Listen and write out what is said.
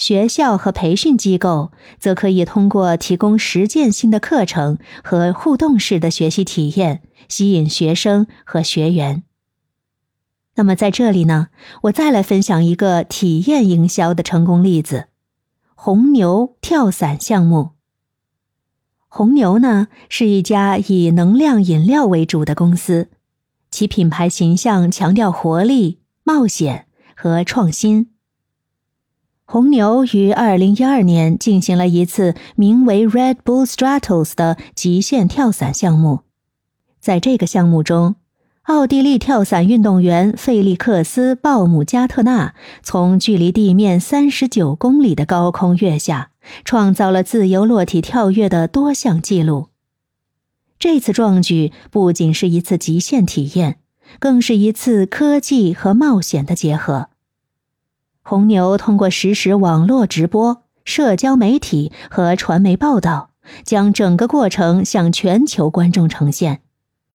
学校和培训机构则可以通过提供实践性的课程和互动式的学习体验，吸引学生和学员。那么在这里呢，我再来分享一个体验营销的成功例子：红牛跳伞项目。红牛呢是一家以能量饮料为主的公司，其品牌形象强调活力、冒险和创新。红牛于二零一二年进行了一次名为 Red Bull Stratos 的极限跳伞项目。在这个项目中，奥地利跳伞运动员费利克斯·鲍姆加特纳从距离地面三十九公里的高空跃下，创造了自由落体跳跃的多项纪录。这次壮举不仅是一次极限体验，更是一次科技和冒险的结合。红牛通过实时网络直播、社交媒体和传媒报道，将整个过程向全球观众呈现。